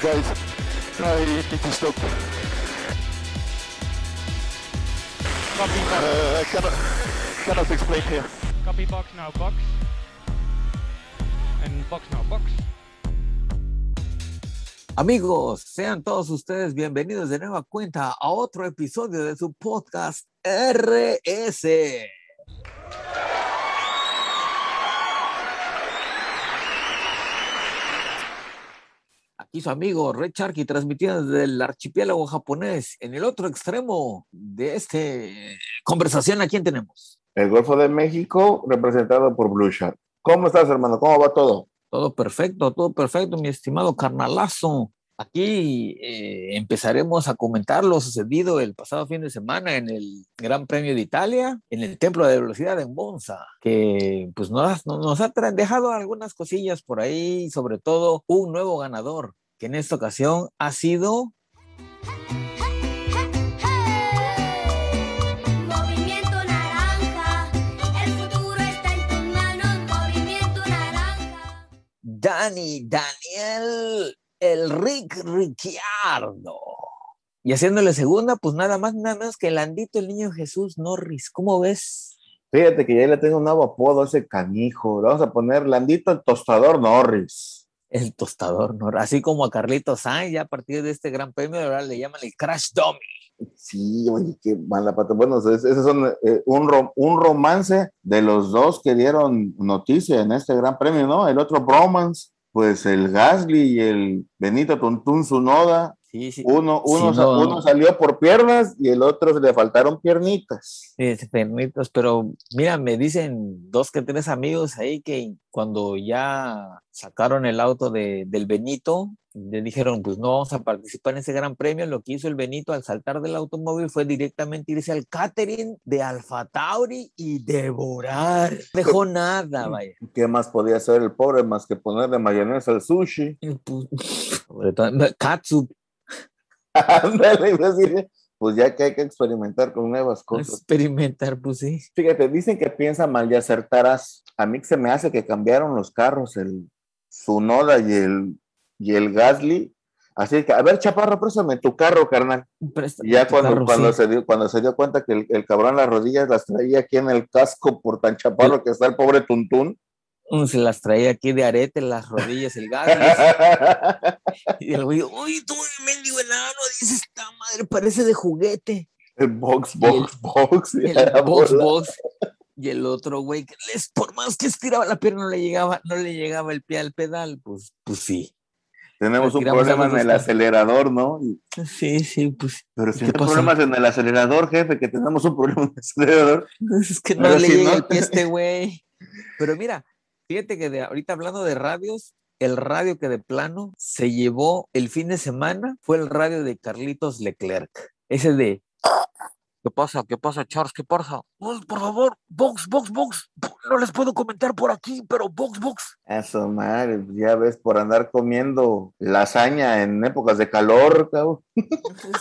guys. I need to stop. Copy box. Uh, I cannot, cannot explain here. Copy box now box. And box now box. Amigos, sean todos ustedes bienvenidos de nueva cuenta a otro episodio de su podcast RS. Aquí su amigo Red Sharky transmitiendo desde el archipiélago japonés. En el otro extremo de esta conversación, ¿a quién tenemos? El Golfo de México, representado por Blue Shark. ¿Cómo estás, hermano? ¿Cómo va todo? Todo perfecto, todo perfecto, mi estimado carnalazo. Aquí eh, empezaremos a comentar lo sucedido el pasado fin de semana en el Gran Premio de Italia, en el Templo de Velocidad en Monza, que pues nos, nos ha dejado algunas cosillas por ahí, sobre todo un nuevo ganador, que en esta ocasión ha sido Movimiento naranja, el futuro está en tus manos. Movimiento naranja. Dani Daniel el Rick Ricciardo. Y haciéndole segunda, pues nada más, nada menos que el Andito, el niño Jesús Norris. ¿Cómo ves? Fíjate que ya le tengo un nuevo apodo a ese canijo. Le vamos a poner Landito el tostador Norris. El tostador Norris. Así como a Carlitos Sainz, ya a partir de este gran premio, le llaman el Crash Dummy. Sí, oye, qué mala pata. Bueno, esos son eh, un, un romance de los dos que dieron noticia en este gran premio, ¿no? El otro bromance pues el Gasly y el Benito Tuntún Sunoda, sí, sí. uno, uno, Sí, no. uno salió por piernas y el otro le faltaron piernitas. Sí, permitos, pero mira, me dicen dos que tres amigos ahí que cuando ya sacaron el auto de, del Benito, le dijeron, pues no vamos a participar en ese gran premio. Lo que hizo el Benito al saltar del automóvil fue directamente irse al catering de Alfa Tauri y devorar. Dejó nada, vaya. ¿Qué más podía hacer el pobre más que ponerle mayonesa al sushi? Pues, sobre todo, Katsu, Ándale, a decir, pues ya que hay que experimentar con nuevas cosas. experimentar, pues sí. Fíjate, dicen que piensa mal y acertarás. A mí se me hace que cambiaron los carros, el Sunoda y el, y el Gasly. Así que, a ver, Chaparro, préstame tu carro, carnal. Préstame Y ya cuando, carro, cuando, sí. se dio, cuando se dio cuenta que el, el cabrón las rodillas las traía aquí en el casco por tan chaparro que está el pobre Tuntún. Mm, Se las traía aquí de arete, las rodillas, el gas. Y el güey, uy, tú, mendigo enano, dice esta madre, parece de juguete. el box, box, box. y El box, bola. box. Y el otro güey, que les, por más que estiraba la pierna, no le llegaba, no le llegaba el pie al pedal. Pues, pues sí. Tenemos un problema en el acelerador, ¿no? Sí, sí, pues. Pero si ¿Qué no hay problemas en el acelerador, jefe, que tenemos un problema en el acelerador. Es que no Pero le si llega no- el pie a este güey. Pero mira, fíjate que de, ahorita hablando de radios, el radio que de plano se llevó el fin de semana fue el radio de Carlitos Leclerc. Ese de. ¿Qué pasa? ¿Qué pasa, Charles? ¿Qué pasa? "Pues, por favor, box, box, box. No les puedo comentar por aquí, pero box, box. Eso, madre, ya ves, por andar comiendo lasaña en épocas de calor, cabrón.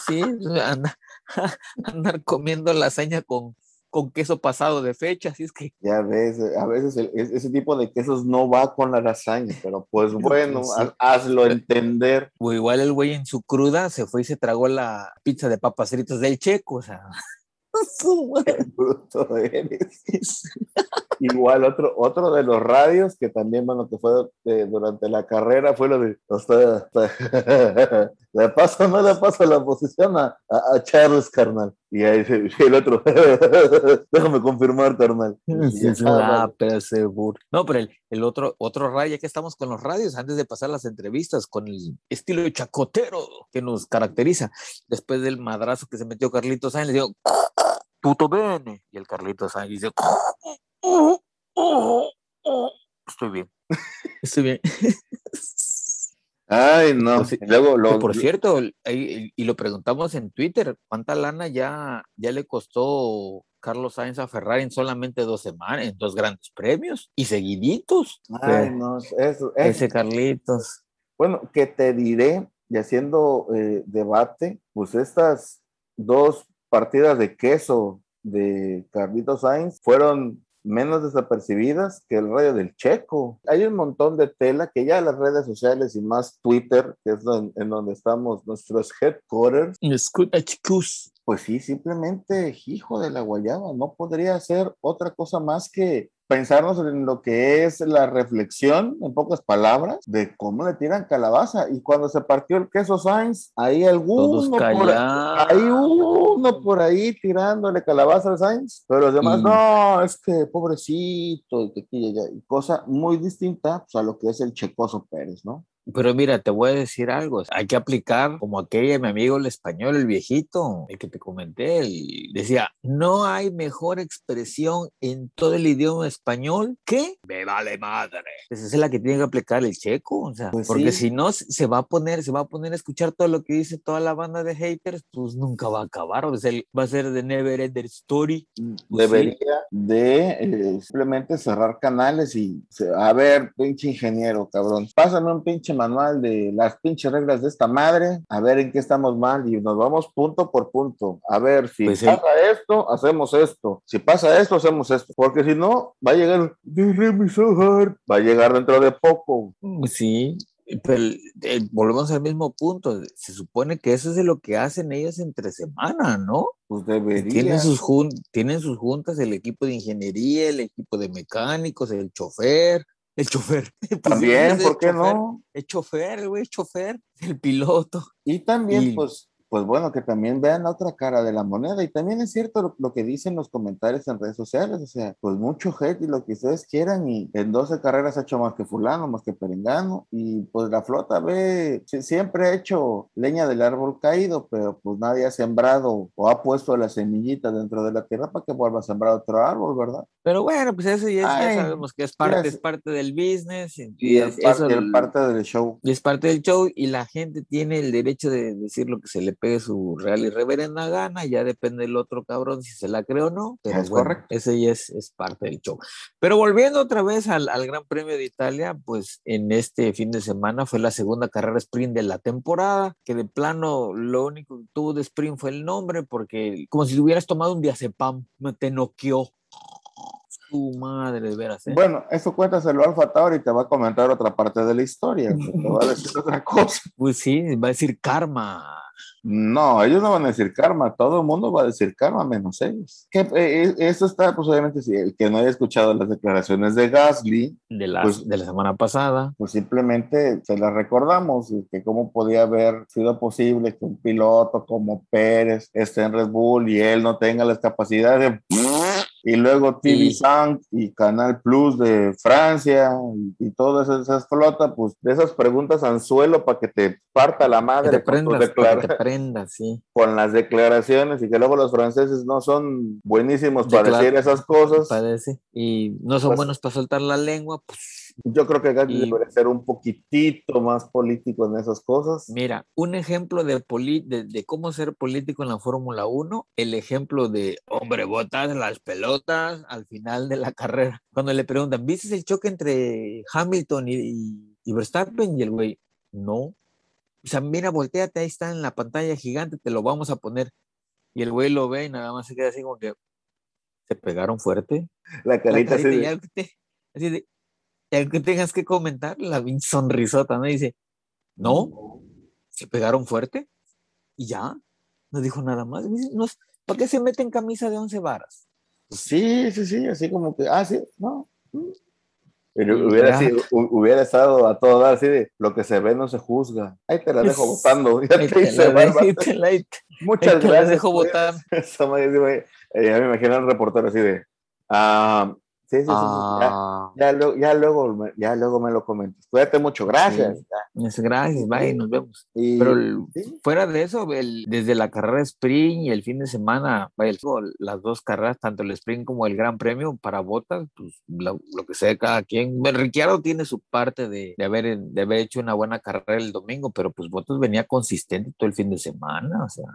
Sí, anda- andar comiendo lasaña con, con queso pasado de fecha, así es que. Ya ves, a veces el- ese tipo de quesos no va con la lasaña, pero pues bueno, pues sí. haz- hazlo entender. O igual el güey en su cruda se fue y se tragó la pizza de papas fritas del checo, o sea. Su madre. bruto eres. Igual otro, otro de los radios que también, bueno, que fue eh, durante la carrera fue lo de, "Usted- usted- le paso o no le paso la posición a, a- a Charles, carnal. Y ahí se- el otro, déjame confirmar, carnal. Sí, ah, pero seguro. No, pero el, el otro, otro radio, ya que estamos con los radios, antes de pasar las entrevistas, con el estilo chacotero que nos caracteriza, después del madrazo que se metió Carlitos Sainz, le digo, puto bene. Y el Carlitos dice, estoy bien, estoy bien. Ay, no. Pues luego, lo, por cierto, y lo preguntamos en Twitter, ¿cuánta lana ya, ya le costó Carlos Sainz a Ferrari en solamente dos semanas, en dos grandes premios y seguiditos? ay, no, eso, eso. Ese Carlitos. Bueno, que te diré, y haciendo eh, debate, pues estas dos partidas de queso de Carlitos Sainz fueron menos desapercibidas que el radio del Checo. Hay un montón de tela que ya las redes sociales y más Twitter, que es en donde estamos nuestros headquarters, pues sí, simplemente hijo de la guayaba, no podría ser otra cosa más que pensarnos en lo que es la reflexión, en pocas palabras, de cómo le tiran calabaza. Y cuando se partió el queso Sainz, hay alguno por, callados. hay uno por ahí tirándole calabaza al Sainz, pero los demás, Y- no, es que pobrecito, y que aquí y allá", y cosa muy distinta pues, a lo que es el Checoso Pérez, ¿no? Pero mira, te voy a decir algo. Hay que aplicar como aquella, mi amigo el español, el viejito, el que te comenté. decía, no hay mejor expresión en todo el idioma español que me vale madre. Esa es la que tiene que aplicar el checo. O sea, Pues porque sí. si no, se va a poner, se va a poner a escuchar todo lo que dice toda la banda de haters, pues nunca va a acabar. O sea, va a ser de Never Ender Story. Pues sí. debería de eh, simplemente cerrar canales y a ver, pinche ingeniero, cabrón, pásame un pinche manual de las pinches reglas de esta madre, a ver en qué estamos mal y nos vamos punto por punto. A ver, si Pues sí. pasa esto, hacemos esto. Si pasa esto, hacemos esto. Porque si no, va a llegar, va a llegar dentro de poco. Sí, pero eh, volvemos al mismo punto. Se supone que eso es de lo que hacen ellos entre semana, ¿no? Pues debería. Tienen sus, jun- tienen sus juntas el equipo de ingeniería, el equipo de mecánicos, el chofer, el chofer. Pues También, ¿por qué chofer, no? El chofer, el güey, chofer, el piloto. Y también, Y- pues, pues bueno, que también vean la otra cara de la moneda. Y también es cierto lo, lo que dicen los comentarios en redes sociales. O sea, pues mucho hate y lo que ustedes quieran. Y en 12 carreras ha hecho más que fulano, más que perengano. Y pues la flota ve, siempre ha hecho leña del árbol caído, pero pues nadie ha sembrado o ha puesto la semillita dentro de la tierra para que vuelva a sembrar otro árbol, ¿verdad? Pero bueno, pues eso ya, Ay, sabemos que es parte, es parte del business. Y, Y es, es par- eso y es el- parte del show. y es parte del show y la gente tiene el derecho de decir lo que se le pegue su real y reverenda gana, ya depende del otro cabrón si se la cree o no, pero Es bueno, correcto. ese ya es, es parte del show. Pero volviendo otra vez al, al Gran Premio de Italia, pues en este fin de semana fue la segunda carrera sprint de la temporada, que de plano lo único que tuvo de sprint fue el nombre, porque como si hubieras tomado un diazepam, te noqueó. Su madre, de veras, ¿eh? Bueno, eso cuéntaselo a Alfa Tauri y te va a comentar otra parte de la historia. Te va a decir otra cosa. Pues sí, va a decir karma. No, ellos no van a decir karma, todo el mundo va a decir karma menos ellos. Que, eh, eso está, pues obviamente, si el que no haya escuchado las declaraciones de Gasly, De la, Pues- de la semana pasada. pues simplemente se las recordamos, que cómo podía haber sido posible que un piloto como Pérez esté en Red Bull y él no tenga las capacidades de... Y luego TV Y- Sound y Canal Plus de Francia y, y todas esas flotas, pues de esas preguntas anzuelo para que te parta la Que madre te con tus prendas, para que te prendas, sí. con las declaraciones y que luego los franceses no son buenísimos para Declar- decir esas cosas. Parece. Y no son Pues- buenos para soltar la lengua. Pues, Yo creo que Gasly Y- debería ser un poquitito más político en esas cosas. mira, un ejemplo de, poli- de, de cómo ser político en la Fórmula 1, el ejemplo de, hombre, botas las pelotas al final de la carrera. Cuando le preguntan, ¿viste el choque entre Hamilton y, y- y Verstappen? Y el güey, no. O sea, mira, volteate, ahí está en la pantalla gigante, te lo vamos a poner. Y el güey lo ve y nada más se queda así como que, ¿se pegaron fuerte? La La carita así carita, de- y algo que te- así de, y algo que tengas que comentar, la sonrisota, ¿no? Y dice, no, se pegaron fuerte y ya, no dijo nada más. Y dice, "No, ¿Por qué se mete en camisa de once varas? Sí, sí, sí, así como que, ah, sí, no. mm. Pero hubiera, sido- hubiera estado a todo dar así de lo que se ve no se juzga. Ahí te la dejo Es- votando. Ya te te hice la, barba. ahí te la- ahí te- Muchas ahí te la gracias. dejo votar. Sí, güey. Eh, ya me imagino al reportero así de, ah, sí, sí, sí, sí, ya, Ah, ya, luego, ya, luego, me- ya luego me lo comentas. Cuídate mucho, gracias. es- gracias, bye, nos vemos. Y- Pero el- sí, fuera de eso, el- desde la carrera sprint y el fin de semana, vaya, el- las dos carreras, tanto el sprint como el Gran Premio para botas, pues lo, lo que sea de cada quien. Ricciardo tiene su parte de, de haber, de haber hecho una buena carrera el domingo, pero pues Botas venía consistente todo el fin de semana, o sea,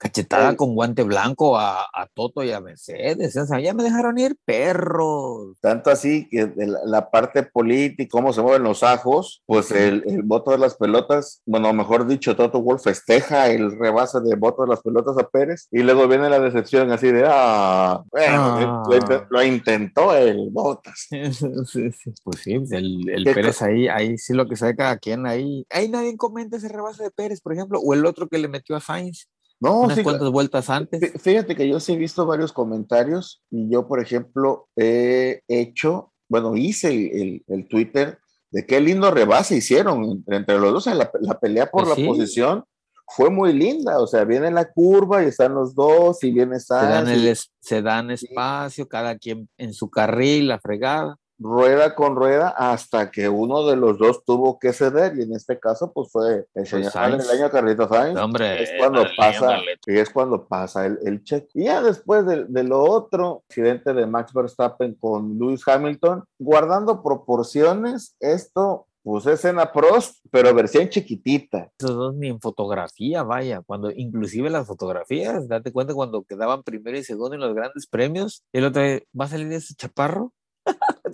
cachetada con guante blanco a, a Toto y a Mercedes. O sea, ya me dejaron ir perros. Tanto así que la, la parte política, cómo se mueven los ajos, pues el, el voto de las pelotas, bueno, mejor dicho, Toto Wolf festeja el rebase de voto de las pelotas a Pérez y luego viene la decepción así de, ah, bueno, Ah. Lo, int- lo intentó el Botas. Sí, sí. Pues sí, el, el ¿Qué Pérez ahí, ahí sí lo que sabe cada quien ahí. Ahí nadie comenta ese rebase de Pérez, por ejemplo, o el otro que le metió a Sainz No, unas sí, cuantas vueltas antes. Fí- Fíjate que yo sí he visto varios comentarios y yo, por ejemplo, he hecho, bueno, hice el, el- el Twitter de qué lindo rebase hicieron entre, entre los dos. O sea, la, la pelea por Pues la sí. posición fue muy linda. O sea, viene la curva y están los dos y viene Se dan, el y es- se dan espacio, cada quien en su carril, la fregada. Rueda con rueda hasta que uno de los dos tuvo que ceder y en este caso pues fue el señor Sainz. madrileño Carlitos Sainz. Hombre, es cuando dale, pasa dale. y es cuando pasa el, el check. Y ya después de, de lo otro, accidente de Max Verstappen con Lewis Hamilton, guardando proporciones, esto pues es escena Prost, pero versión chiquitita. Esos dos ni en fotografía, vaya, cuando inclusive las fotografías, date cuenta cuando quedaban primero y segundo en los grandes premios, el otro va a salir ese chaparro.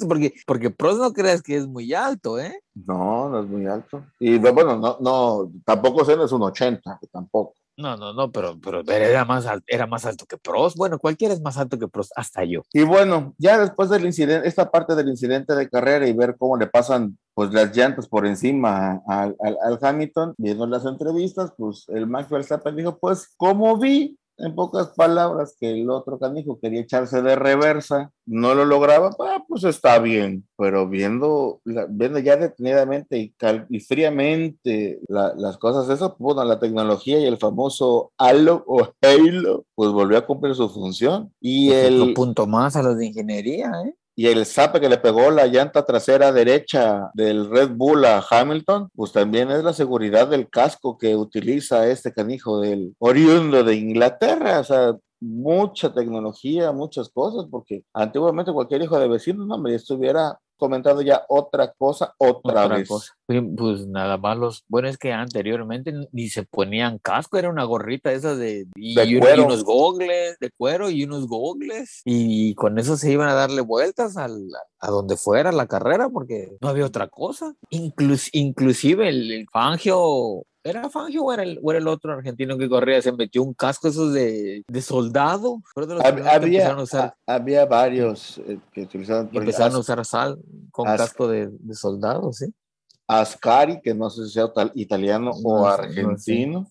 Porque, porque Prost no creas que es muy alto, ¿eh? No, no es muy alto. Y bueno, no, no, tampoco Senna es un 80, tampoco. No, no, no, pero, pero era, más alto, era más alto que Prost. Bueno, cualquiera es más alto que Prost, hasta yo. Y bueno, ya después del incidente, esta parte del incidente de carrera y ver cómo le pasan pues las llantas por encima al, al, al Hamilton, viendo las entrevistas, pues el Max Verstappen dijo, pues como vi, en pocas palabras, que el otro canijo quería echarse de reversa, no lo lograba, ah, pues está bien, pero viendo, la- viendo ya detenidamente y, cal- y fríamente la- las cosas, eso, bueno, la tecnología y el famoso Halo o Halo, pues volvió a cumplir su función. Y Pues el, Otro punto más a los de ingeniería, ¿eh? Y el zape que le pegó la llanta trasera derecha del Red Bull a Hamilton, pues también es la seguridad del casco que utiliza este canijo del oriundo de Inglaterra, o sea, mucha tecnología, muchas cosas, porque antiguamente cualquier hijo de vecino, no, me estuviera comentando ya otra cosa otra, Otra vez. cosa. Pues, nada más los. Bueno, es que anteriormente ni se ponían casco, era una gorrita esa de. Y, De y unos gogles de cuero y unos gogles. Y con eso se iban a darle vueltas al- a donde fuera la carrera, porque no había otra cosa. Inclus- inclusive el, el Fangio. ¿Era Fangio o era, el, o era el otro argentino que corría? Se metió un casco esos de, de soldado. De los Había, a usar, ha- había varios eh, que utilizaban por empezaron a usar sal con as- casco de, de soldado, ¿sí? Ascari, que no sé si sea tal- italiano o No argentino.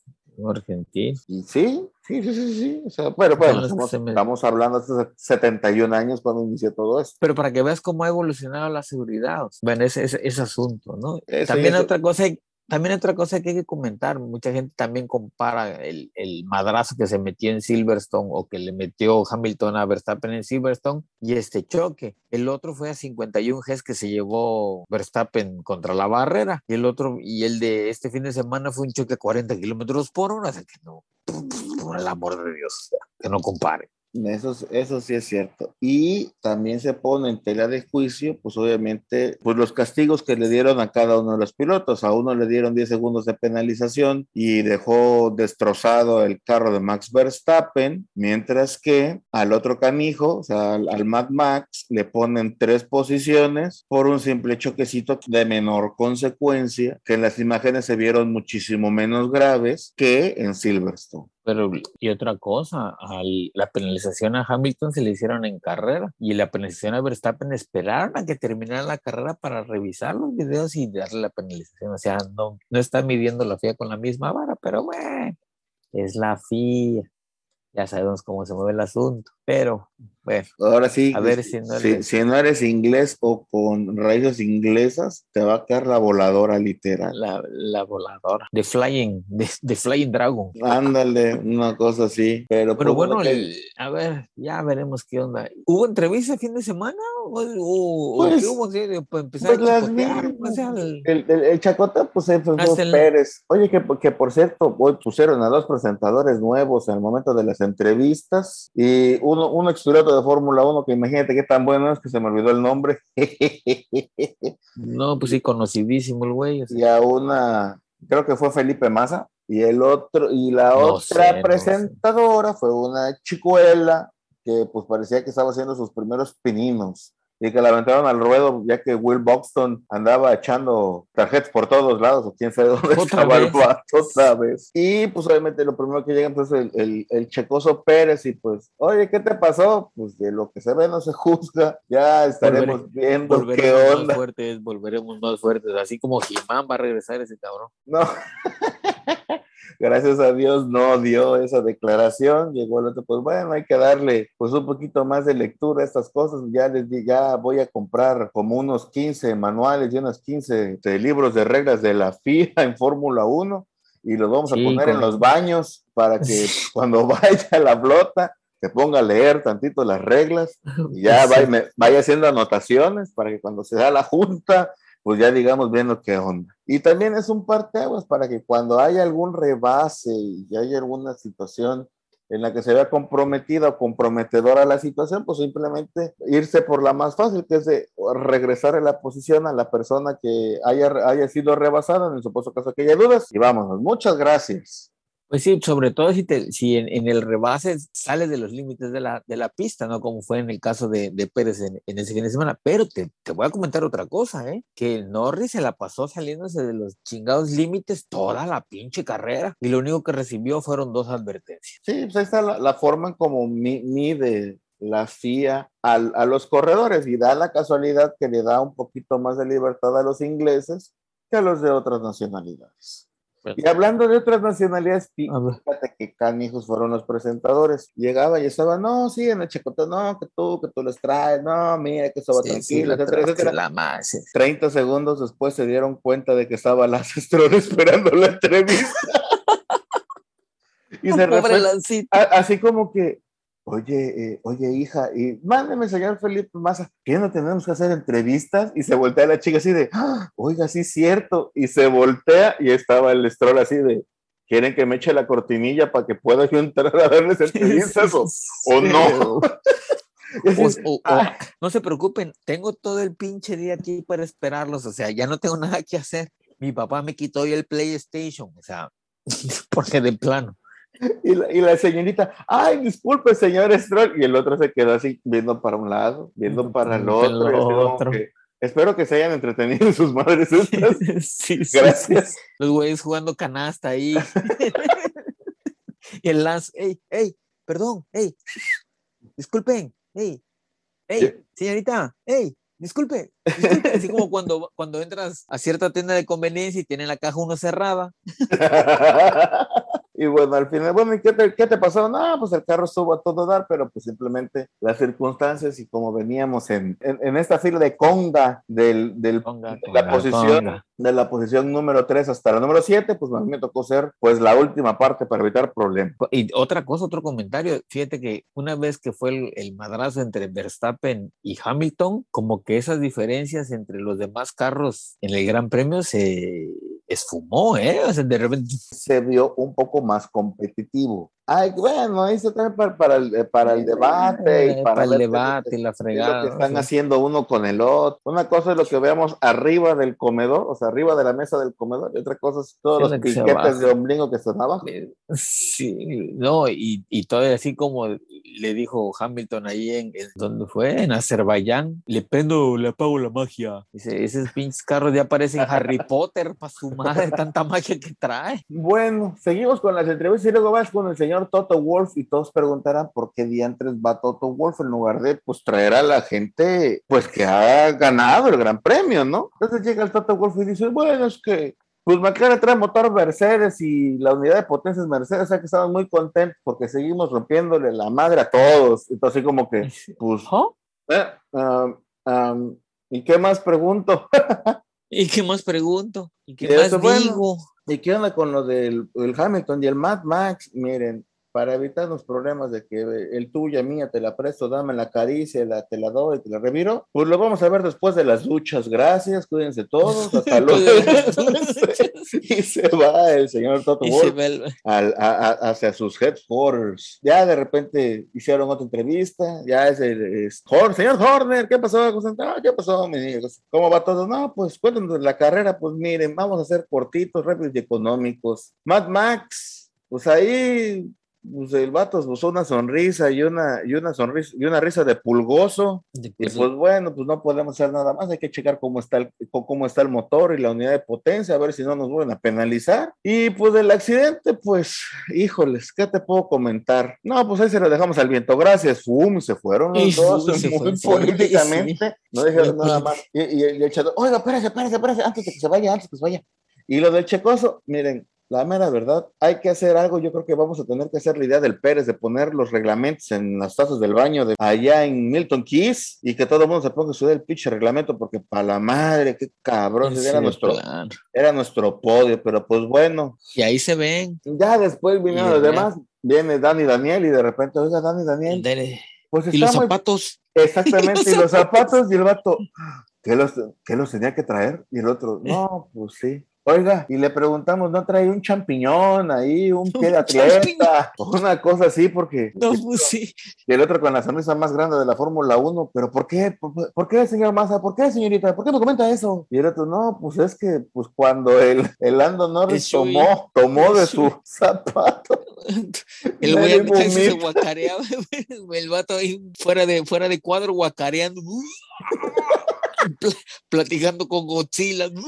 Argentino. Y sí, sí, sí, sí, sí. O sea, pero bueno, estamos, me- estamos hablando hace 71 años cuando inició todo esto. Pero para que veas cómo ha evolucionado la seguridad, bueno, ese, ese, ese asunto, ¿no? Ese- también otra cosa, también otra cosa que hay que comentar, mucha gente también compara el, el madrazo que se metió en Silverstone o que le metió Hamilton a Verstappen en Silverstone y este choque. El otro fue a 51 Gs que se llevó Verstappen contra la barrera y el otro, y el de este fin de semana fue un choque a 40 kilómetros por hora, o sea que no, por el amor de Dios, que no compare. Eso, es- eso sí es cierto. Y también se pone en tela de juicio, pues obviamente, pues los castigos que le dieron a cada uno de los pilotos. A uno le dieron 10 segundos de penalización y dejó destrozado el carro de Max Verstappen, mientras que al otro canijo, o sea, al, al Mad Max, le ponen tres posiciones por un simple choquecito de menor consecuencia, que en las imágenes se vieron muchísimo menos graves que en Silverstone. Pero, y otra cosa, al- la penalización a Hamilton se le hicieron en carrera y la penalización a Verstappen esperaron a que terminara la carrera para revisar los videos y darle la penalización. O sea, no, no está midiendo la FIA con la misma vara, pero bueno, es la FIA. Ya sabemos cómo se mueve el asunto. Pero, bueno, Ahora sí, A ver si no eres- si no eres inglés o con raíces inglesas, te va a caer la voladora literal. la, la voladora. De Flying, de Flying Dragon. Ándale, una cosa así. Pero, Pero pues, bueno, que- el- a ver, ya veremos qué onda. ¿Hubo entrevista el fin de semana? ¿O, o- Pues- qué hubo? Empezar pues a el- el, el, el Chacota, pues fue Pérez. Oye, que, que por cierto, hoy pusieron a dos presentadores nuevos el momento de las entrevistas y uno, un expiloto de Fórmula 1 que imagínate qué tan bueno es que se me olvidó el nombre. No, pues sí, conocidísimo el güey. o sea, y a una, creo que fue Felipe Massa, Y el otro, y la No otra sé, no sé. presentadora fue una chicuela que pues parecía que estaba haciendo sus primeros pininos y que la aventaron al ruedo ya que Will Buxton andaba echando tarjetas por todos lados o quién sabe dónde Otra estaba el vez. vato otra vez. Y pues obviamente lo primero que llega pues el, el, el checoso Pérez y pues, oye, ¿qué te pasó? Pues de lo que se ve no se juzga, ya estaremos Volvere- viendo qué Volveremos más onda. fuertes, volveremos más fuertes. Así como Jimán va a regresar ese cabrón. No. Gracias a Dios no dio esa declaración. Llegó el otro, pues bueno, hay que darle pues un poquito más de lectura a estas cosas. Ya les di, ya voy a comprar como unos 15 manuales y unos 15 de libros de reglas de la FIA en Fórmula 1 y los vamos a poner en los baños para que cuando vaya a la flota se ponga a leer tantito las reglas y ya Sí. vaya haciendo anotaciones para que cuando se da la junta pues ya digamos viendo qué onda. Y también es un parteaguas para que cuando haya algún rebase y haya alguna situación en la que se vea comprometida o comprometedora la situación, pues simplemente irse por la más fácil, que es de regresar a la posición a la persona que haya, haya sido rebasada, en el supuesto caso que haya dudas. Y vámonos, muchas gracias. Pues sí, sobre todo si, te, si en, en el rebase sales de los límites de la, de la pista, ¿no? Como fue en el caso de, de Pérez en, en ese fin de semana. Pero te, te voy a comentar otra cosa, ¿eh? Que Norris se la pasó saliéndose de los chingados límites toda la pinche carrera y lo único que recibió fueron dos advertencias. Sí, pues está la, la forma como mi- mide la FIA al- a los corredores y da la casualidad que le da un poquito más de libertad a los ingleses que a los de otras nacionalidades. Y hablando de otras nacionalidades, fíjate que canijos fueron los presentadores. Llegaba y estaba, no, sí, en el checoteo, no, que tú, que tú les traes, no, mira, que eso va Sí, tranquilo, etcétera, etcétera. la más, sí. 30 segundos después se dieron cuenta de que estaba Lance Stroll esperando la entrevista. y Pobre Lancito. a- así como que, oye, eh, oye, hija, y mándeme, señor Felipe Massa, que no tenemos que hacer entrevistas. Y se voltea la chica así de, "Ah, oiga, sí cierto. Y se voltea y estaba el Stroll así de, ¿quieren que me eche la cortinilla para que pueda yo entrar a darles entrevistas o, o no? Y así, O- o- o- "Ah". no se preocupen, tengo todo el pinche día aquí para esperarlos, o sea, ya no tengo nada que hacer. Mi papá me quitó hoy el PlayStation, o sea, porque de plano. Y la, y la señorita, ay, disculpe, señor Stroll. Y el otro se quedó así, viendo para un lado, viendo para el Para el otro. otro. que, Espero que se hayan entretenido sus madres estas. Sí, sí, Gracias. sí. Los güeyes jugando canasta ahí. y el Lance, hey, hey, perdón, hey, disculpen, hey, hey, señorita, hey, disculpe, disculpe. Así como cuando, cuando entras a cierta tienda de conveniencia y tienen la caja uno cerrada. y bueno, al final, bueno, ¿y qué te, qué te pasó? No, pues el carro estuvo a todo dar, pero pues simplemente las circunstancias y como veníamos en, en, en esta fila de conga del, del Conga, de la conga, posición conga. de la posición número 3 hasta la número 7, pues a mí me tocó ser pues la última parte para evitar problemas. Y otra cosa, otro comentario, fíjate que una vez que fue el, el madrazo entre Verstappen y Hamilton, como que esas diferencias entre los demás carros en el Gran Premio se esfumó, ¿eh? O sea, de repente, Se vio un poco más competitivo. Ay, bueno, ahí se trae para, para, el, para el debate y eh, para, el debate y la es lo fregada. que están haciendo uno con el otro. Una cosa es lo que veamos arriba del comedor, o sea, arriba de la mesa del comedor, y otra cosa es todos Sí, los piquetes de ombligo que están abajo. Eh, Sí, no, y, y todavía así como le dijo Hamilton ahí en, en ¿dónde fue? En Azerbaiyán, le prendo, le apago la magia. Dice, esos pinches carros ya parecen Harry Potter para su madre, tanta magia que trae. Bueno, seguimos con las entrevistas y luego vas con el señor Toto Wolf y todos preguntarán por qué diantres va Toto Wolf en lugar de pues traer a la gente pues que ha ganado el gran premio, ¿no? Entonces llega el Toto Wolf y dice, bueno, es que pues McLaren trae motor Mercedes y la unidad de potencia es Mercedes, o sea que estamos muy contentos porque seguimos rompiéndole la madre a todos. Entonces como que, pues, ¿Oh? eh, um, um, ¿y qué más pregunto? ¿Y qué más pregunto? ¿Y qué Y más eso, bueno. digo? ¿Y qué onda con lo del el Hamilton y el Mad Max? Miren, para evitar los problemas de que el tuya, mía, te la presto, dame la caricia, la, te la doy, te la reviro, pues lo vamos a ver después de las duchas. Gracias, cuídense todos, hasta luego. y se va el señor Toto se el- al- a- a- hacia sus headquarters. Ya de repente hicieron otra entrevista, ya es el es, señor Horner, ¿qué pasó? Ah, ¿Qué pasó? ¿Cómo va todo? No, pues cuéntanos la carrera, pues miren, vamos a hacer cortitos, rápidos y económicos. Mad Max, pues ahí pues el vato usó una sonrisa y una, y una sonrisa y una risa de pulgoso. Y pues bueno, pues no podemos hacer nada más, hay que checar cómo está el, cómo está el motor y la unidad de potencia, a ver si no nos vuelven a penalizar. Y pues del accidente, pues, híjoles, ¿qué te puedo comentar? No, pues ahí se lo dejamos al viento, gracias, fum, se fueron los Y dos, muy fueron, sí, políticamente, no dijeron nada más. Y, y el, y el chato, oiga, espérese, espérese, espérese, antes de que se vaya, antes de que se vaya. Y lo del checoso, miren, la mera verdad, hay que hacer algo. Yo creo que vamos a tener que hacer la idea del Pérez de poner los reglamentos en las tazas del baño de allá en Milton Keys y que todo el mundo se ponga a estudiar el pinche reglamento porque para la madre, qué cabrón, era, nuestro, era nuestro podio, pero pues bueno, Y ahí se ven. ya después vinieron los demás, viene Dani Daniel y de repente, oiga, Dani Daniel, Dele. pues Y los muy- zapatos. Exactamente, y los zapatos y el vato, ¿qué los, qué los tenía que traer? Y el otro, no, pues sí. Oiga, y le preguntamos, ¿no trae un champiñón ahí, un pie de atleta? Una cosa así, porque... No, pues sí. Y el otro con la sonrisa más grande de la Fórmula 1, ¿pero por qué? ¿Por, por qué, señor Massa? ¿Por qué, señorita? ¿Por qué me comenta eso? Y el otro, no, pues es que pues cuando el, el Lando Norris tomó, tomó de su zapato. El güey se guacareaba, el vato ahí fuera de, fuera de cuadro guacareando. Pla- Platicando con Godzilla.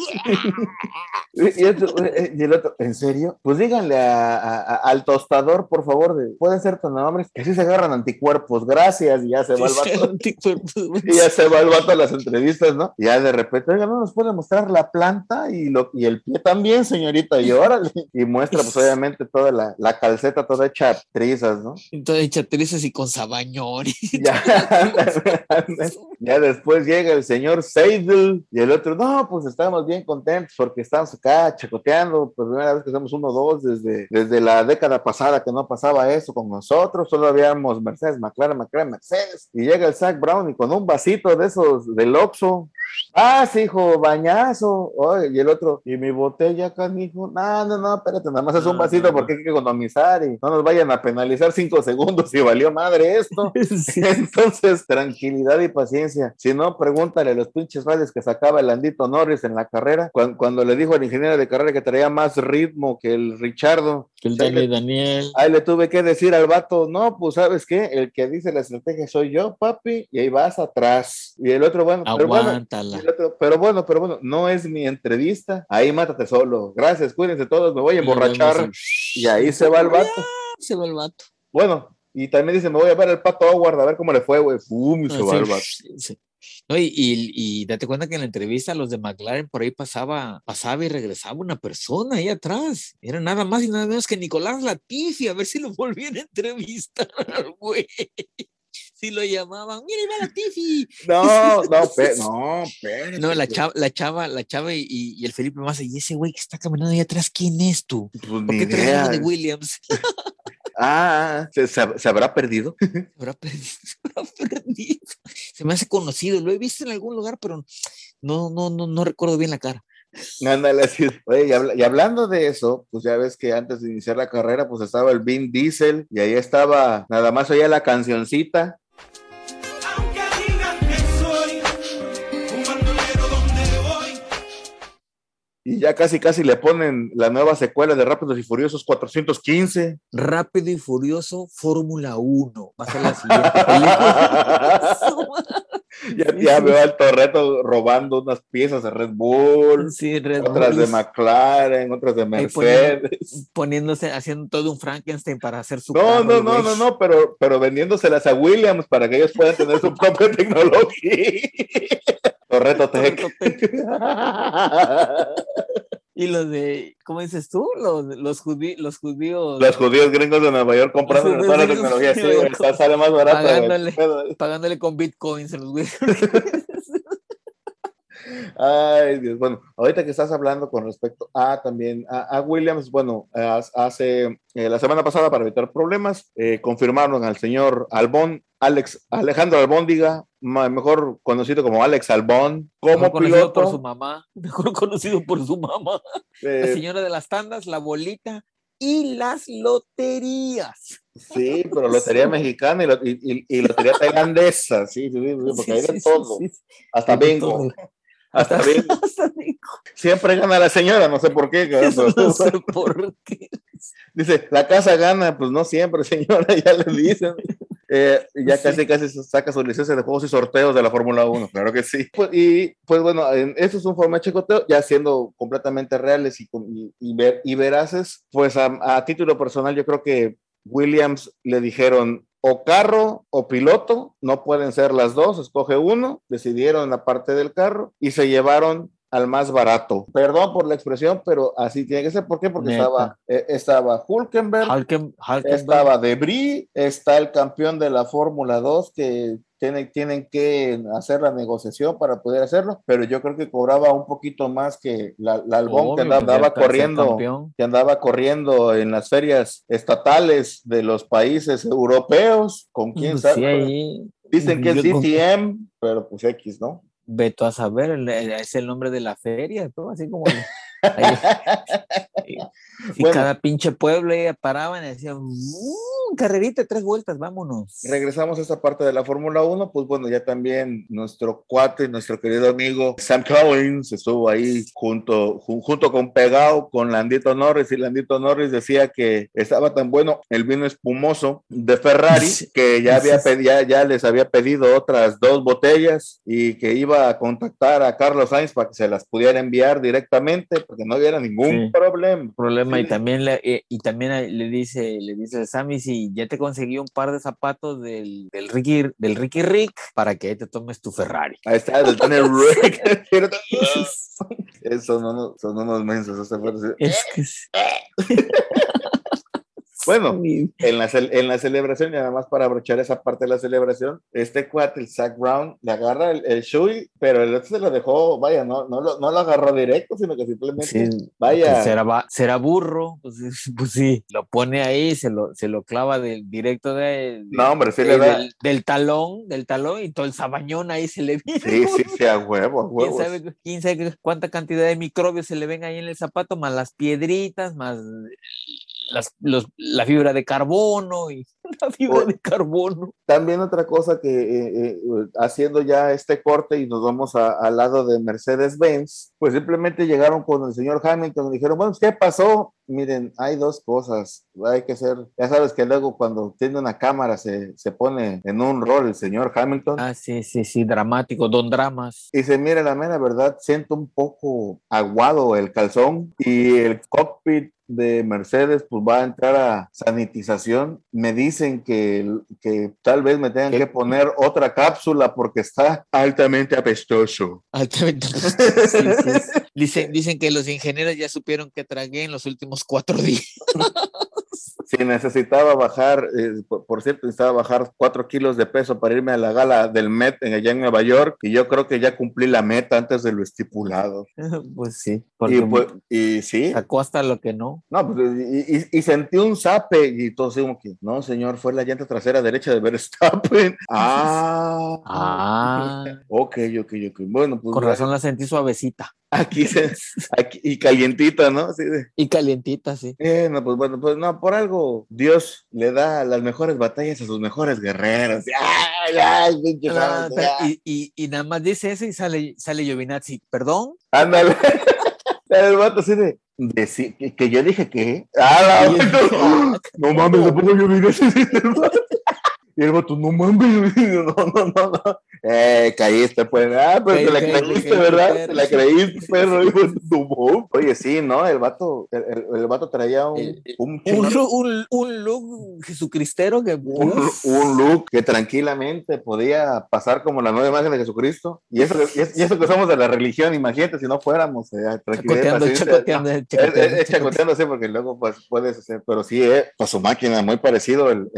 Y, y otro- y el otro, ¿en serio? Pues díganle a- al tostador, por favor, de, pueden ser tan amables, que sí se agarran anticuerpos, gracias, y ya se va el vato. Y ya se va el vato a las entrevistas, ¿no? Y ya de repente, oiga, ¿no nos puede mostrar la planta y, lo, y el pie también, señorita? Y órale. Y muestra, pues obviamente, toda la, la calceta toda hecha trizas, ¿no? Entonces, chatrices y con sabañón. Ya, ya después llega el señor Seidel y el otro, no, pues estamos bien contentos porque estamos acá chacoteando, por primera vez que hacemos uno dos desde, desde la década pasada que no pasaba eso con nosotros, solo habíamos Mercedes, McLaren, McLaren, Mercedes, y llega el Zach Brown y con un vasito de esos del Oxxo, Ah, sí, hijo, bañazo. Y el otro, y mi botella, canijo. No, no, no, espérate, nada más es un vasito porque hay que economizar y no nos vayan a penalizar cinco segundos y valió madre esto. Entonces, tranquilidad y paciencia. Si no, pregúntale a los pinches radios que sacaba el Andito Norris en la carrera, cuan- cuando, le dijo al ingeniero de carrera que traía más ritmo que el Richardo. El Sí, le- Dani Daniel. Ahí le tuve que decir al vato, no, pues sabes qué, el que dice la estrategia soy yo, papi, y ahí vas atrás. Y el otro, bueno, pero bueno, otro, pero bueno, pero bueno, no es mi entrevista, ahí mátate solo. Gracias, cuídense todos, me voy a emborrachar. en- Y ahí se va el vato. Se va el vato. Bueno, y también dice, me voy a ver el pato Howard a ver cómo le fue, güey. Fum, y se va Sí, el vato. sí. No, y, y- y date cuenta que en la entrevista los de McLaren por ahí pasaba, pasaba y regresaba una persona ahí atrás. Era nada más y nada menos que Nicolás Latifi, a ver si lo volvían a entrevistar al güey. Si lo llamaban, mira, ahí va Latifi. No, no, pe- no, espérate, No, la chava, la chava, la chava y, y el Felipe Massa, y ese güey que está caminando ahí atrás, ¿quién es tú? Pues ¿Por qué traes de Williams? Ah, ¿se, se- se habrá perdido? Se habrá perdido, se habrá perdido. Se me hace conocido, lo he visto en algún lugar, pero no, no, no, no recuerdo bien la cara. Ándale, así. Oye, y, habla- y hablando de eso, pues ya ves que antes de iniciar la carrera, pues estaba el Vin Diesel y ahí estaba, nada más oía la cancioncita. Y ya casi, casi le ponen la nueva secuela de Rápidos y Furiosos 415. Rápido y Furioso Fórmula 1. Va a ser la siguiente película. ya, ya veo al Torreto robando unas piezas de Red Bull, sí, Red otras de McLaren, otras de Mercedes. poniéndose, haciendo todo un Frankenstein para hacer su No, carro, no, no, no, no, pero, pero vendiéndoselas a Williams para que ellos puedan tener su propia tecnología. Torreto Tech. Torreto Tech. Y los de, ¿cómo dices tú? Los, los, judí- los judíos Los judíos gringos de Nueva York comprando toda la tecnología, sí, güey, sale más barato. pagándole. Pagándole con bitcoins a los güeyes. Ay, Dios. Bueno, ahorita que estás hablando con respecto a también a, a Williams, bueno, ha- hace eh, la semana pasada para evitar problemas, eh, confirmaron al señor Albón, Alex, Alejandro Albóndiga, mejor conocido como Alex Albón, como Mejor conocido por su mamá, mejor conocido por su mamá, la eh, señora de las tandas, la bolita y las loterías. sí, pero lotería mexicana y, lo- y- y- y lotería tailandesa, sí, sí, sí, porque hay de Sí, sí, todo, sí, sí. hasta bingo, todo. Hasta bingo. Siempre gana la señora, no sé por qué. pero- no sé por qué. Dice, la casa gana, pues no siempre, señora, ya le dicen. Eh, ya Sí. casi casi saca su licencia de juegos y sorteos de la Fórmula 1, claro que sí. Pues, y pues bueno, en- eso es un forma de chicoteo, ya siendo completamente reales y, y, y ver, y veraces, pues a, a título personal yo creo que Williams le dijeron o carro o piloto, no pueden ser las dos, escoge uno, decidieron la parte del carro y se llevaron al más barato. Perdón por la expresión, pero así tiene que ser. ¿Por qué? Porque Neta. estaba, eh, estaba Hulkenberg, estaba Debris, está el campeón de la Fórmula 2 que tiene- tienen que hacer la negociación para poder hacerlo, pero yo creo que cobraba un poquito más que la, la Albón que Obvio, andaba, pues, andaba corriendo que andaba corriendo en las ferias estatales de los países europeos, con quién Pues sabe. ahí Dicen que es con- DTM, pero pues X, ¿no? Veto a saber, el- es el nombre de la feria, todo así como. ahí- y Bueno. cada pinche pueblo ahí paraban y decían, "Mm, carrerita, tres vueltas, vámonos. Regresamos a esta parte de la Fórmula 1, pues bueno, ya también nuestro cuate, nuestro querido amigo Sam Collins estuvo ahí junto, ju- junto con Pegao, con Landito Norris, y Landito Norris decía que estaba tan bueno el vino espumoso de Ferrari que ya, había ya, ya les había pedido otras dos botellas y que iba a contactar a Carlos Sainz para que se las pudiera enviar directamente porque no hubiera ningún Sí. problema. problema y Sí. también le, eh, y también le dice le dice a Sammy si ya te conseguí un par de zapatos del, del Ricky del Ricky Rick para que te tomes tu Ferrari Ahí está, el Tony Rick. Eso no, no, son unos mensos. es que es- Bueno, en la, en la celebración, y nada más para abrochar esa parte de la celebración, este cuate, el Zach Brown, le agarra el, el Shui, pero el otro se lo dejó, vaya, no, no, lo, no lo agarró directo, sino que simplemente, Sí, vaya, será, va- será burro, pues, sí, pues sí, lo pone ahí, se lo, se lo clava del directo de, de- no, hombre, sí de- le da, del, del talón, del talón, y todo el sabañón ahí se le viene. sí, sí, sí, a huevo, a ¿Quién huevo. sabe, quién sabe cuánta cantidad de microbios se le ven ahí en el zapato, más las piedritas, más las, los- la fibra de carbono y la fibra O- de carbono. También otra cosa que eh, eh, haciendo ya este corte y nos vamos a- al lado de Mercedes-Benz, pues simplemente llegaron con el señor Hamilton y dijeron, bueno, ¿qué pasó? Miren, hay dos cosas, hay que ser, ya sabes que luego cuando tiene una cámara se, se pone en un rol el señor Hamilton. Ah, sí, sí, sí, dramático, don dramas. Y se mira la mera verdad, siento un poco aguado el calzón y el cockpit de Mercedes pues va a entrar a sanitización. Me dicen que, que tal vez me tengan ¿Qué? que poner otra cápsula porque está altamente apestoso. Altamente- sí, sí, sí. Dicen, dicen que los ingenieros ya supieron que tragué en los últimos cuatro días. Si necesitaba bajar, eh, por, por cierto, necesitaba bajar cuatro kilos de peso para irme a la gala del Met en, allá en Nueva York y yo creo que ya cumplí la meta antes de lo estipulado. Pues sí, Y, pues, y sí, sacó hasta lo que no. No, pues, y, y- y sentí un zape y todo así como que, no, señor, fue la llanta trasera derecha de Verstappen. Ah, Ah, ok, ok, ok. Bueno, pues con razón la sentí suavecita aquí, se, aquí y calientita, ¿no? De, y calientita, sí. eh, no, pues bueno, pues no, por algo Dios le da las mejores batallas a sus mejores guerreros. Ay, ay, pinche Ah, Hamilton, pero- ay. y, y, y nada más dice eso y sale, sale Giovinazzi. ¿Perdón? Ándale. El vato así de, de sí, que, que yo dije que. Ah, la- no mames, yo vine así. Y el vato, no mames, no, no, no, no. Eh, caíste, pues. Ah, pues te la creíste, ¿verdad? Te la creíste, perro. Hijo de tu mo- Oye, sí, ¿no? El vato, el, el- el vato traía un, El- un, Un, look- un, un look jesucristero que. un, look que tranquilamente podía pasar como la nueva imagen de Jesucristo. Y eso, y eso- que somos de la religión, imagínate si no fuéramos. Eh, chacoteando, chacoteando, chacoteando, es- es chacoteando, sí, porque luego pues puedes hacer, pero sí, eh, a su máquina, muy parecido el-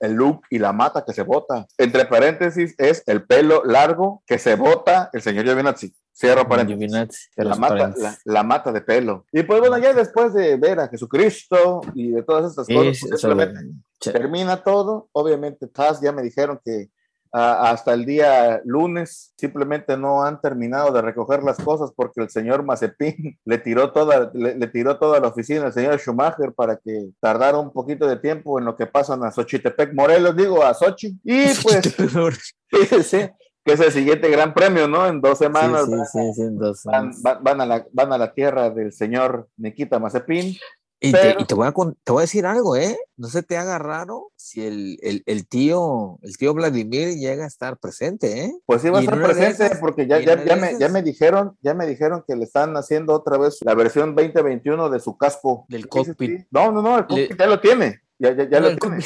el look y la mata que se bota. Entre paréntesis, es el pelo largo que se bota el señor Giovinazzi. Cierro. Giovinazzi, La mata, la, la mata de pelo. Y pues bueno, ya después de ver a Jesucristo y de todas estas Sí, cosas, sí, pues, termina todo. Obviamente, Taz ya me dijeron que ah, hasta el día lunes simplemente no han terminado de recoger las cosas porque el señor Mazepin le tiró toda, le, le tiró toda la oficina al señor Schumacher para que tardara un poquito de tiempo en lo que pasan a Xochitepec, Morelos, digo, a Sochi. Y pues, fíjese que es el siguiente gran premio, ¿no? En dos semanas sí, sí, sí, sí, entonces- van, van- van a la, van a la tierra del señor Nikita Mazepin. Y, te, Pero- y te voy a, con- te voy a decir algo, ¿eh? No se te haga raro si el, el, el tío, el tío Vladimir llega a estar presente, ¿eh? Pues sí va a estar presente porque ya, me, esas- ya me dijeron, ya me dijeron que le están haciendo otra vez la versión 2021 de su casco. Del cockpit. No, no, no, el Le- cockpit ya lo tiene. Ya, ya, ya No, lo el tiene.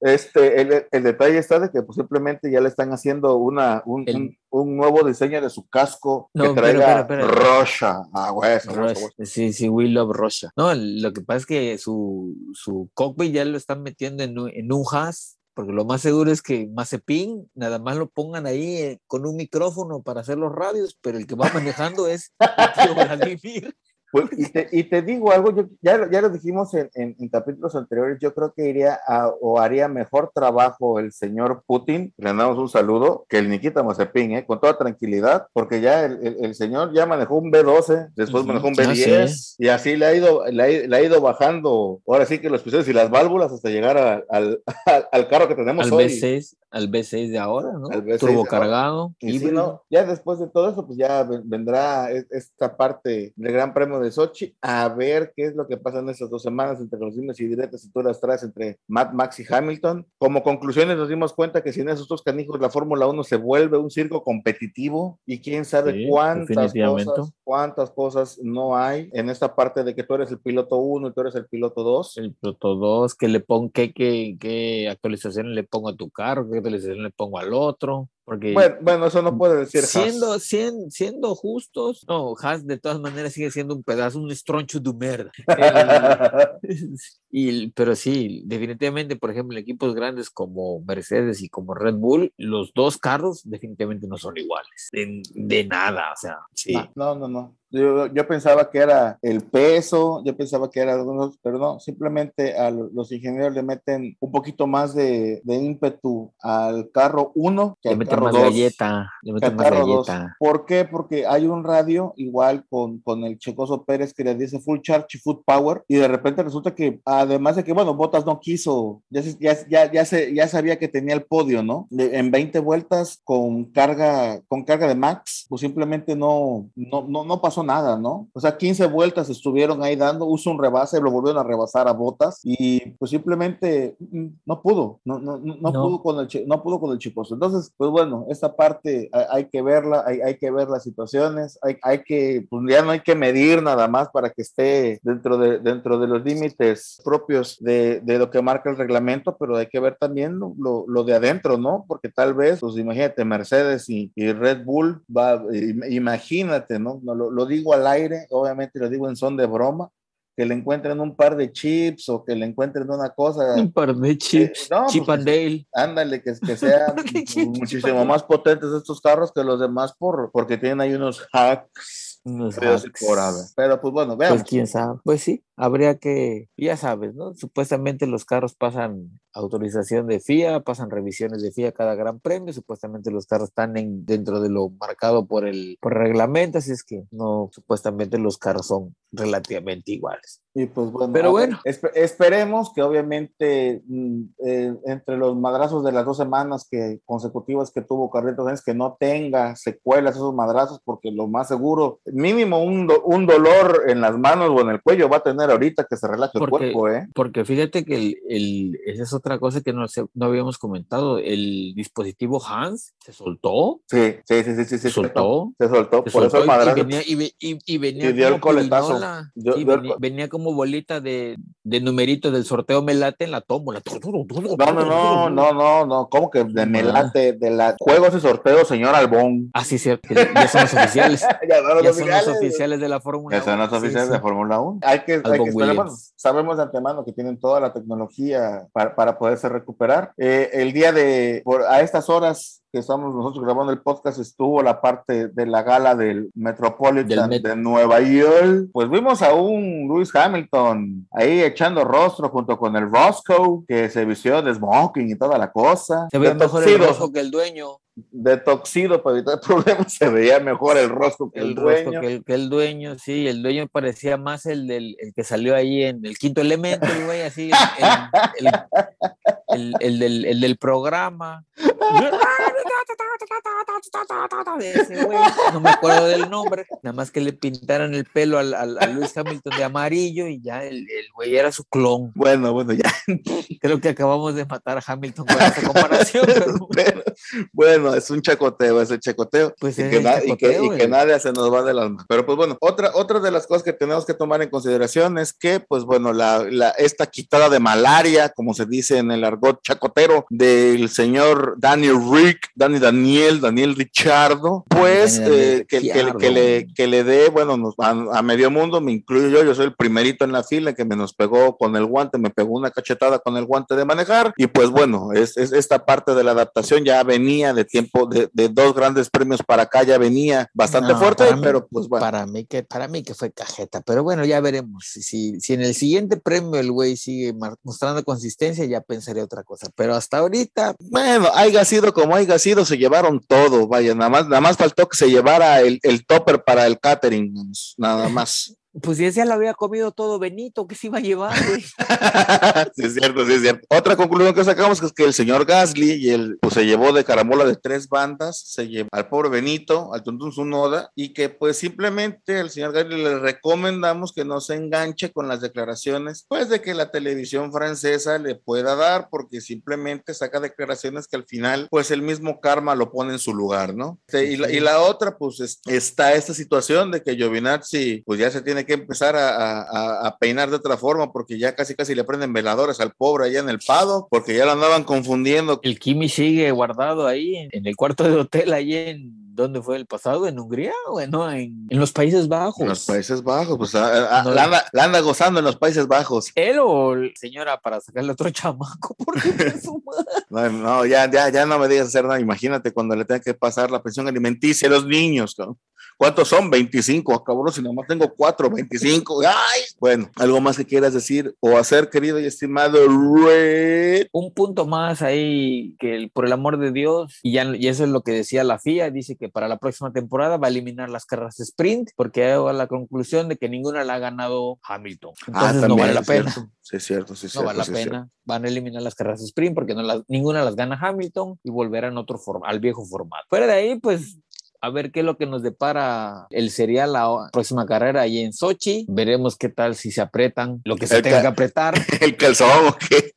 Este, el, el detalle está de que pues, simplemente ya le están haciendo una, un, El- un, un nuevo diseño de su casco No, que pero, traiga espera, espera. rocha. Ah, hueso, hueso, Rush. hueso. Sí, sí, We Love Russia. No, lo que pasa es que su, su cockpit ya lo están metiendo en en un hash, porque lo más seguro es que Mazepin nada más lo pongan ahí eh, con un micrófono para hacer los radios, pero el que va manejando es el tío Vladimir. Pues, y, te, y te digo algo, yo, ya, lo- ya lo dijimos en, en- en capítulos anteriores, yo creo que iría a, o haría mejor trabajo el señor Putin, le damos un saludo, que el Nikita Mazepin, ¿eh? con toda tranquilidad, porque ya el, el- el señor ya manejó un B12, después manejó un así B10, es. y así le ha, ido, le, ha, le ha ido bajando, ahora sí que los pistones y las válvulas hasta llegar a- al, al, al carro que tenemos Al hoy. B6, al B6 de ahora, ¿no? Al B6 Turbo de ahora. cargado, Y si no, ya después de todo eso, pues ya ven- vendrá es- esta parte del Gran Premio de Sochi a ver qué es lo que pasa en estas dos semanas entre los dimes y directas y tú las traes entre Matt, Max y Hamilton. Como conclusiones nos dimos cuenta que sin esos dos canijos la Fórmula 1 se vuelve un circo competitivo y quién sabe Sí, cuántas cosas, cuántas cosas no hay en esta parte de que tú eres el piloto 1 y tú eres el piloto 2. el Proto 2, que le qué, qué, qué actualización le pongo a tu carro, qué actualización le pongo al otro, porque Bueno, bueno, eso no puede decir Haas. siendo, sien- siendo justos, no, Haas de todas maneras sigue siendo un pedazo, un estroncho de merda. El- y, pero sí, definitivamente, por ejemplo, en equipos grandes como Mercedes y como Red Bull, los dos carros definitivamente no son iguales, de, de nada, o sea, sí. No, no, no. Yo, yo pensaba que era el peso, yo pensaba que era algunos, pero no, simplemente a lo- los ingenieros le meten un poquito más de, de ímpetu al carro 1 que Le al meten carro más 2. galleta, le meten más carro 2. galleta. ¿Por qué? Porque hay un radio igual con, con el Checoso Pérez que le dice full charge y full power y de repente resulta que además de que, bueno, Botas no quiso, ya, se- ya, ya, ya, se, ya sabía que tenía el podio, ¿no? De- en 20 vueltas con carga, con carga de max, pues simplemente no, no, no, no pasó nada, ¿no? O sea, 15 vueltas estuvieron ahí dando, uso un rebase, lo volvieron a rebasar a Botas y pues simplemente mm, no pudo, no, no, no, no pudo con el, no pudo con el Chicoso. Entonces, pues bueno, esta parte hay, hay que verla, hay, hay que ver las situaciones, hay, hay que, pues ya no hay que medir nada más para que esté dentro de, dentro de los límites propios de, de lo que marca el reglamento, pero hay que ver también lo, lo- lo de adentro, ¿no? Porque tal vez, pues imagínate, Mercedes y, y Red Bull, va, im- imagínate, ¿no? No, lo, lo digo al aire, obviamente lo digo en son de broma, que le encuentren un par de chips o que le encuentren una cosa. Un par de chips, no, chip pues, and Dale. Ándale, que, que sean ¿Qué chip muchísimo más potentes estos carros que los demás por, porque tienen ahí unos hacks. Unos por. Pero pues bueno, veamos. Pues quién sabe. Pues sí, habría que, ya sabes, ¿no? Supuestamente los carros pasan autorización de FIA, pasan revisiones de FIA cada gran premio, supuestamente los carros están en, dentro de lo marcado por el, por reglamento, así es que no, supuestamente los carros son relativamente iguales. Y pues bueno, Pero bueno. espe- esperemos que obviamente mm, eh, entre los madrazos de las dos semanas que consecutivas que tuvo Carlitos Sainz, que no tenga secuelas esos madrazos, porque lo más seguro, mínimo un, do- un dolor en las manos o en el cuello va a tener ahorita que se relaje el cuerpo, ¿eh? Porque fíjate que el, el- esa es otra cosa que no, no habíamos comentado, el dispositivo Hans se soltó, Sí, sí, sí, sí, sí, se soltó. Se soltó, Se por eso el madrazo. y venía, y, ve- y- y venía Y dio el como coletazo. Sí, venía, venía bolita de, de numerito del sorteo melate en la tómbola. No, no, no, no, no, no, ¿cómo que de melate, de la juegos y sorteos, señor Albón? Ah, sí, cierto. Ya son los oficiales. ya son los ya son los oficiales. de la Fórmula Ya son los 1, oficiales sí. de Fórmula 1. Hay que, hay Williams. Bueno, sabemos de antemano que tienen toda la tecnología para, para poderse recuperar. Eh, el día de, por, a estas horas que estamos nosotros grabando el podcast, estuvo la parte de la gala del Metropolitan Del Met- de Nueva York. Pues vimos a un Lewis Hamilton ahí echando rostro junto con el Roscoe, que se vistió de smoking y toda la cosa. Se ve mejor el rostro que el dueño. De toxido para evitar problemas, se veía mejor el rostro que el, El rostro dueño. que el, que el dueño, sí, el dueño parecía más el del el que salió ahí en el quinto elemento, el güey, así, el del, el del programa. De ese güey, no me acuerdo del nombre, nada más que le pintaran el pelo al, al- a Luis Hamilton de amarillo y ya el, el güey era su clon. Bueno, bueno, ya. Creo que acabamos de matar a Hamilton con esta comparación, pero Pero, bueno, es un chacoteo, es el chacoteo. Pues y, es que el na- y que- chacoteo, y que el- nadie se nos va de las manos. Pero pues bueno, otra, otra de las cosas que tenemos que tomar en consideración es que, pues bueno, la, la- esta quitada de malaria, como se dice en el argot chacotero, del señor Daniel Rick, Dani Daniel, Daniel Richardo, pues Daniel eh, que, que- Ricciardo. que le, que le dé, bueno, nos- a, a medio mundo, me incluyo yo, yo soy el primerito en la fila que me nos pegó con el guante, me pegó una cachetada con el guante de manejar, y pues bueno, es, es esta parte de la adaptación ya venía de tiempo, de, de dos grandes premios para acá, ya venía bastante No, fuerte, mí- pero pues bueno. Para mí que para mí que fue cajeta, pero bueno, ya veremos. Si, si, si en el siguiente premio el güey sigue mostrando consistencia, ya pensaré otra cosa. Pero hasta ahorita, Bueno, haya sido como haya sido, se llevaron todo, vaya, nada más, nada más faltó que se llevara el, el topper para el catering, nada más. Pues ya se lo había comido todo Benito, ¿qué se iba a llevar, güey? sí, es cierto, sí, es cierto. Otra conclusión que sacamos es que el señor Gasly y el, pues, se llevó de caramola de tres bandas, se llevó al pobre Benito, al Tuntun Sunoda, y que pues simplemente al señor Gasly le recomendamos que no se enganche con las declaraciones, pues de que la televisión francesa le pueda dar, porque simplemente saca declaraciones que al final, pues el mismo karma lo pone en su lugar, ¿no? Este, y, la, y la otra, pues es- está esta situación de que Giovinazzi, pues ya se tiene que empezar a, a- a- a peinar de otra forma, porque ya casi casi le prenden veladores al pobre allá en el Pado, porque ya lo andaban confundiendo. El Kimi sigue guardado ahí en, en el cuarto de hotel, ahí en ¿dónde fue el pasado? ¿En Hungría? Bueno, en, en los Países Bajos. En los Países Bajos, pues a- a- No. la, anda, la anda gozando en los Países Bajos. Él o señora para sacarle otro chamaco, porque. No, no, ya, ya, ya no me digas hacer nada. Imagínate cuando le tenga que pasar la pensión alimenticia a los niños. cabrón. ¿Cuántos son? 25. Cabrón, si nomás tengo 4, 25. ¡Ay! Bueno, algo más que quieras decir o hacer, querido y estimado Red. un punto más ahí que el- por el amor de Dios, y, ya, y eso es lo que decía la FIA, dice que para la próxima temporada va a eliminar las carreras sprint, porque ha llegado a la conclusión de que ninguna la ha ganado Hamilton. Entonces no vale la Ah, pena. cierto. Sí, es cierto, sí, es No cierto. vale la sí, pena. Van a eliminar las carreras sprint porque no las, ninguna las gana Hamilton y volverán otro forma, al viejo formato. Fuera de ahí, pues a ver qué es lo que nos depara el serial la próxima carrera ahí en Sochi. Veremos qué tal si se apretan lo que se El tenga que apretar. El calzón, El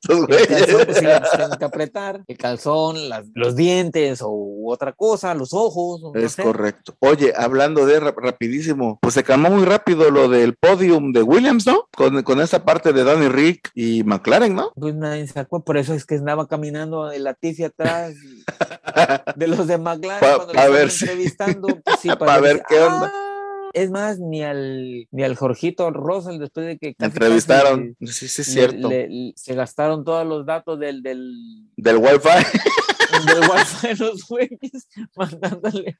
calzón, pues, que apretar. El calzón, las- los dientes o otra cosa, los ojos. no Es sé. correcto. Oye, hablando de rap- rapidísimo, pues se calmó muy rápido lo del podium de Williams, ¿no? Con, con esa parte de Danny Rick y McLaren, ¿no? Pues nadie se acuerda, por eso es que andaba caminando de Latifi atrás de los de McLaren Pa- cuando pa lo ver si- pues sí, Pa' ver qué onda. "Ah". Es más, ni al, ni al Jorgito Russell, después de que casi, Entrevistaron. casi Sí, sí, es cierto. le- le- se gastaron todos los datos del, del, Del Wi-Fi. del wifi de los güeyes, mandándole,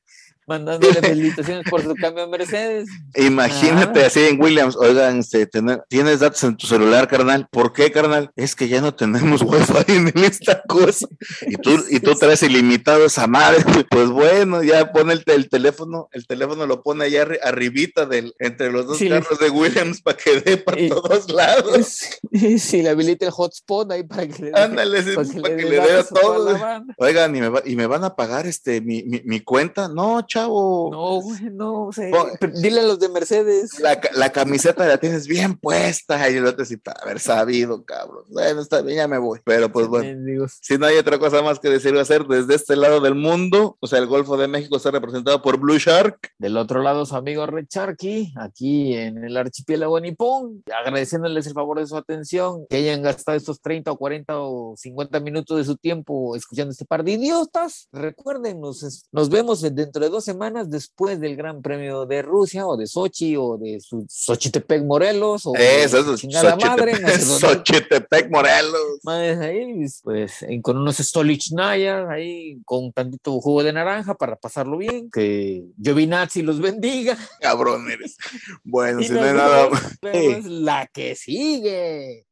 mandándole felicitaciones por su cambio a Mercedes. Imagínate Ah. así en Williams, oigan, este, tener- tienes datos en tu celular, carnal. ¿Por qué, carnal? Es que ya no tenemos Wi-Fi en esta cosa. Y tú, y tú traes ilimitado esa madre. Pues bueno, ya pone el, el teléfono, el teléfono lo pone allá arri- arribita del, entre los dos Sí. carros de Williams para que dé para Y- todos lados. Si le habilita el hotspot ahí para que le dé- Ándale, para que para le que dé le dé a datos a toda todo. la banda. Oigan, ¿y me, va- y me van a pagar este mi, mi, mi cuenta? No, chavo. No, güey, no, o sea, Pon- pero dile a los de Mercedes. La, la camiseta la tienes bien puesta y el otro sí, para haber sabido, cabrón. Bueno, está bien, ya me voy. Pero pues bueno, si no hay otra cosa más que decir o hacer desde este lado del mundo, o sea, el Golfo de México está representado por Blue Shark. Del otro lado, su amigo Red Sharky, aquí en el archipiélago nipón, agradeciéndoles el favor de su atención, que hayan gastado estos 30 o 40 o 50 minutos de su tiempo escuchando este par de idiotas. Recuerden, nos, nos vemos dentro de dos semanas después del Gran Premio de Rusia o de Sochi o de Xochitepec Morelos o de Eso, eso, chingada madre, no Xochitepec, Morelos. Madres ahí, pues en- con unos Stolichnaya, ahí con un tantito jugo de naranja para pasarlo bien. Que Giovinazzi los bendiga. Cabrón eres. Bueno, Y si no hay nada vemos la que sigue.